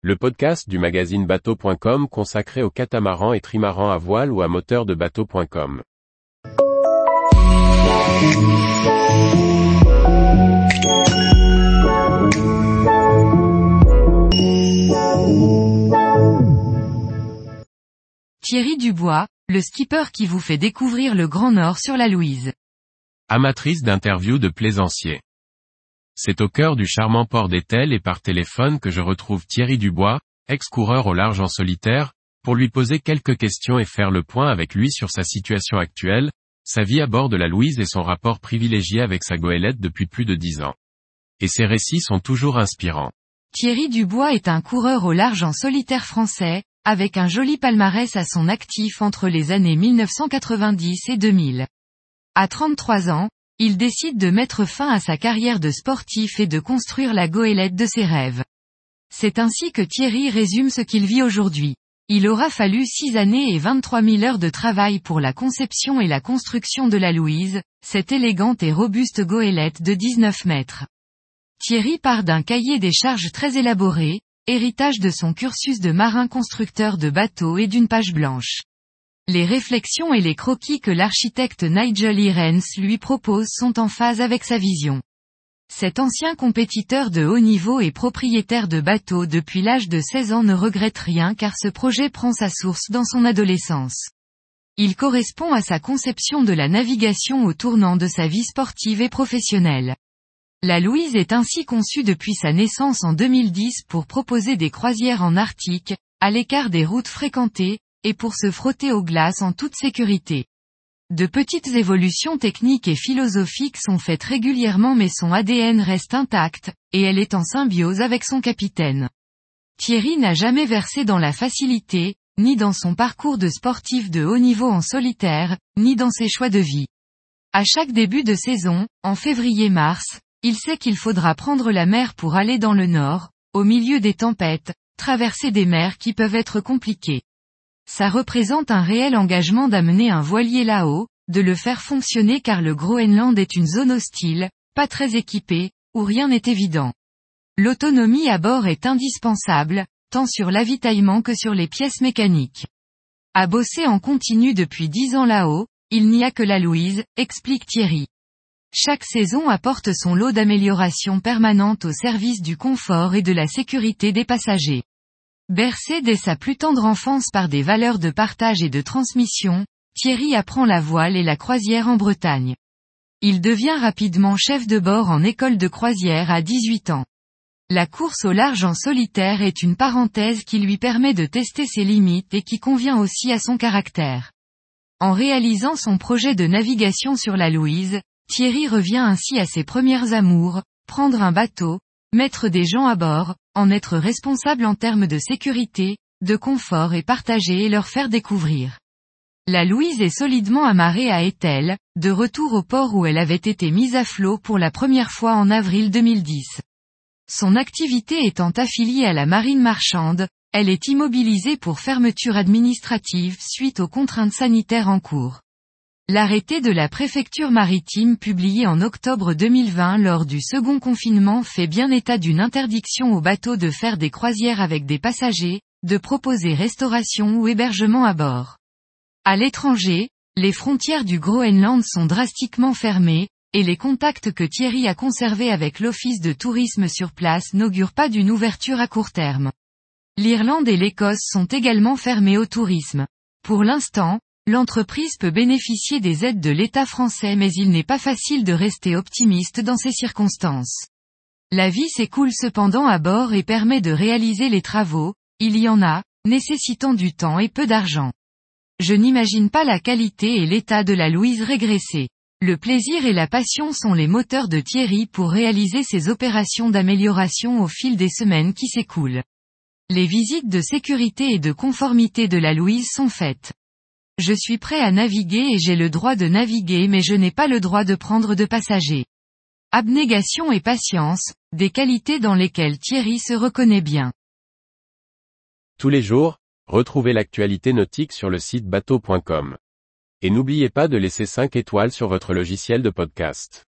le podcast du magazine bateau.com consacré aux catamarans et trimarans à voile ou à moteur de bateau.com. Thierry Dubois, le skipper qui vous fait découvrir le Grand Nord sur la Louise. Amatrice d'interviews de plaisanciers. C'est au cœur du charmant port d'Etel et par téléphone que je retrouve Thierry Dubois, ex-coureur au large en solitaire, pour lui poser quelques questions et faire le point avec lui sur sa situation actuelle, sa vie à bord de la Louise et son rapport privilégié avec sa goélette depuis plus de dix ans. Et ses récits sont toujours inspirants. Thierry Dubois est un coureur au large en solitaire français, avec un joli palmarès à son actif entre les années 1990 et 2000. À 33 ans, il décide de mettre fin à sa carrière de sportif et de construire la goélette de ses rêves. C'est ainsi que Thierry résume ce qu'il vit aujourd'hui. Il aura fallu 6 années et 23 000 heures de travail pour la conception et la construction de la Louise, cette élégante et robuste goélette de 19 mètres. Thierry part d'un cahier des charges très élaboré, héritage de son cursus de marin constructeur de bateaux et d'une page blanche. Les réflexions et les croquis que l'architecte Nigel Irens lui propose sont en phase avec sa vision. Cet ancien compétiteur de haut niveau et propriétaire de bateaux depuis l'âge de 16 ans ne regrette rien car ce projet prend sa source dans son adolescence. Il correspond à sa conception de la navigation au tournant de sa vie sportive et professionnelle. La Louise est ainsi conçue depuis sa naissance en 2010 pour proposer des croisières en Arctique, à l'écart des routes fréquentées, et pour se frotter aux glaces en toute sécurité. De petites évolutions techniques et philosophiques sont faites régulièrement mais son ADN reste intact, et elle est en symbiose avec son capitaine. Thierry n'a jamais versé dans la facilité, ni dans son parcours de sportif de haut niveau en solitaire, ni dans ses choix de vie. À chaque début de saison, en février-mars, il sait qu'il faudra prendre la mer pour aller dans le nord, au milieu des tempêtes, traverser des mers qui peuvent être compliquées. Ça représente un réel engagement d'amener un voilier là-haut, de le faire fonctionner car le Groenland est une zone hostile, pas très équipée, où rien n'est évident. L'autonomie à bord est indispensable, tant sur l'avitaillement que sur les pièces mécaniques. À bosser en continu depuis dix ans là-haut, il n'y a que la Louise, explique Thierry. Chaque saison apporte son lot d'améliorations permanentes au service du confort et de la sécurité des passagers. Bercé dès sa plus tendre enfance par des valeurs de partage et de transmission, Thierry apprend la voile et la croisière en Bretagne. Il devient rapidement chef de bord en école de croisière à 18 ans. La course au large en solitaire est une parenthèse qui lui permet de tester ses limites et qui convient aussi à son caractère. En réalisant son projet de navigation sur la Louise, Thierry revient ainsi à ses premières amours, prendre un bateau, mettre des gens à bord, en être responsable en termes de sécurité, de confort et partager et leur faire découvrir. La Louise est solidement amarrée à Etel, de retour au port où elle avait été mise à flot pour la première fois en avril 2010. Son activité étant affiliée à la marine marchande, elle est immobilisée pour fermeture administrative suite aux contraintes sanitaires en cours. L'arrêté de la préfecture maritime publié en octobre 2020 lors du second confinement fait bien état d'une interdiction aux bateaux de faire des croisières avec des passagers, de proposer restauration ou hébergement à bord. À l'étranger, les frontières du Groenland sont drastiquement fermées, et les contacts que Thierry a conservés avec l'office de tourisme sur place n'augurent pas d'une ouverture à court terme. L'Irlande et l'Écosse sont également fermées au tourisme. Pour l'instant, L'entreprise peut bénéficier des aides de l'État français mais il n'est pas facile de rester optimiste dans ces circonstances. La vie s'écoule cependant à bord et permet de réaliser les travaux, il y en a, nécessitant du temps et peu d'argent. Je n'imagine pas la qualité et l'état de la Louise régresser. Le plaisir et la passion sont les moteurs de Thierry pour réaliser ces opérations d'amélioration au fil des semaines qui s'écoulent. Les visites de sécurité et de conformité de la Louise sont faites. Je suis prêt à naviguer et j'ai le droit de naviguer mais je n'ai pas le droit de prendre de passagers. Abnégation et patience, des qualités dans lesquelles Thierry se reconnaît bien. Tous les jours, retrouvez l'actualité nautique sur le site bateau.com. Et n'oubliez pas de laisser 5 étoiles sur votre logiciel de podcast.